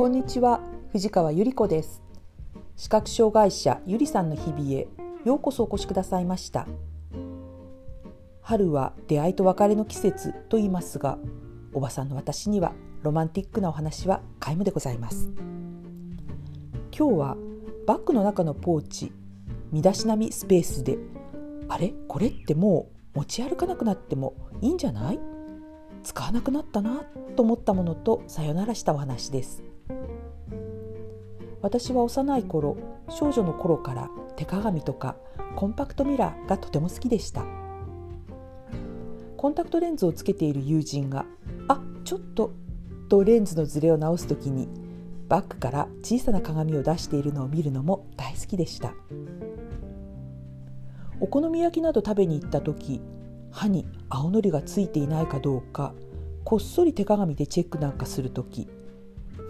こんにちは藤川ゆり子です。視覚障害者ゆりさんの日々へようこそお越しくださいました。春は出会いと別れの季節と言いますがおばさんの私にはロマンティックなお話は皆無でございます。今日はバッグの中のポーチ身だしなみスペースであれ？これってもう持ち歩かなくなってもいいんじゃない？使わなくなったなと思ったものとさよならしたお話です。私は幼い頃少女の頃から手鏡とかコンパクトミラーがとても好きでした。コンタクトレンズをつけている友人が「あちょっと」とレンズのズレを直す時にバッグから小さな鏡を出しているのを見るのも大好きでした。お好み焼きなど食べに行った時歯に青のりがついていないかどうかこっそり手鏡でチェックなんかする時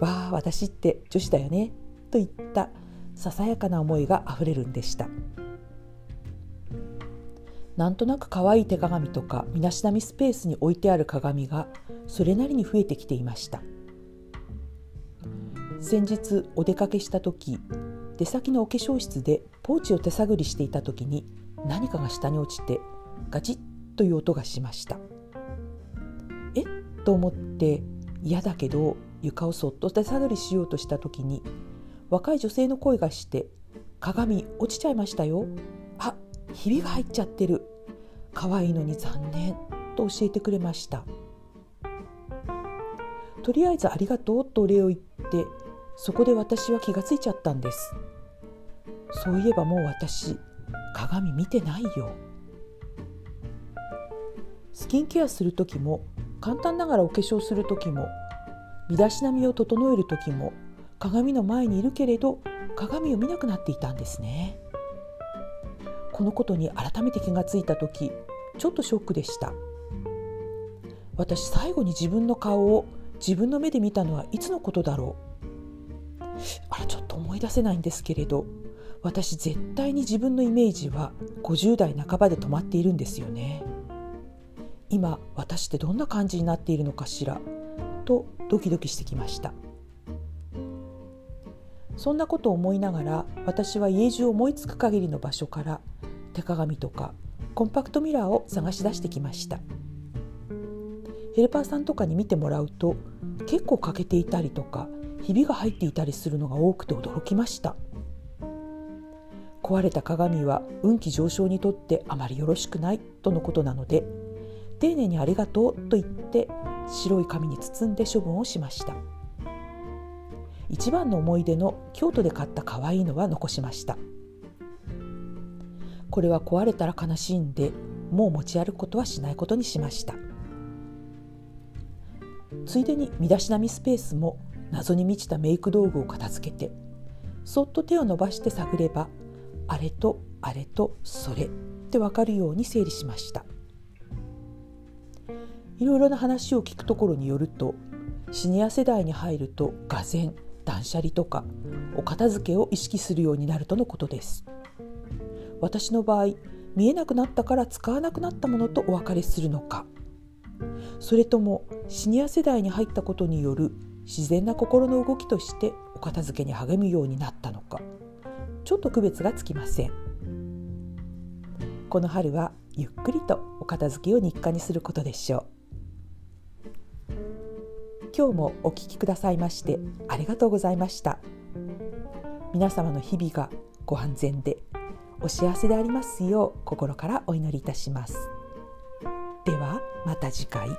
わあ私って女子だよねといったささやかな思いがあふれるんでした。なんとなく可愛い手鏡とか身だしなみスペースに置いてある鏡がそれなりに増えてきていました。先日お出かけした時出先のお化粧室でポーチを手探りしていた時に何かが下に落ちてガチッという音がしました。え？っと思って嫌だけど床をそっと手探りしようとした時に若い女性の声がして「鏡落ちちゃいましたよ」「あひびが入っちゃってる」「可愛いのに残念」と教えてくれましたとりあえず「ありがとう」とお礼を言ってそこで私は気がついちゃったんですそういえばもう私鏡見てないよスキンケアする時も簡単ながらお化粧する時も身だしなみを整える時も鏡の前にいるけれど鏡を見なくなっていたんですね。このことに改めて気がついた時ちょっとショックでした。私最後に自分の顔を自分の目で見たのはいつのことだろう。あらちょっと思い出せないんですけれど私絶対に自分のイメージは50代半ばで止まっているんですよね。今私ってどんな感じになっているのかしら。とドキドキしてきました。そんなことを思いながら私は家中思いつく限りの場所から手鏡とかコンパクトミラーを探し出してきました。ヘルパーさんとかに見てもらうと結構欠けていたりとかひびが入っていたりするのが多くて驚きました。壊れた鏡は運気上昇にとってあまりよろしくないとのことなので丁寧にありがとうと言って白い紙に包んで処分をしました。一番の思い出の京都で買った可愛いのは残しました。これは壊れたら悲しいんでもう持ち歩くことはしないことにしました。ついでに身だしなみスペースも謎に満ちたメイク道具を片付けてそっと手を伸ばして探ればあれとあれとそれって分かるように整理しました。いろいろな話を聞くところによるとシニア世代に入るとがぜ断捨離とかお片付けを意識するようになるとのことです。私の場合見えなくなったから使わなくなったものとお別れするのか。それともシニア世代に入ったことによる自然な心の動きとしてお片付けに励むようになったのか。ちょっと区別がつきません。この春はゆっくりとお片付けを日課にすることでしょう。今日もお聞きくださいましてありがとうございました。皆様の日々がご安全でお幸せでありますよう心からお祈りいたします。ではまた次回。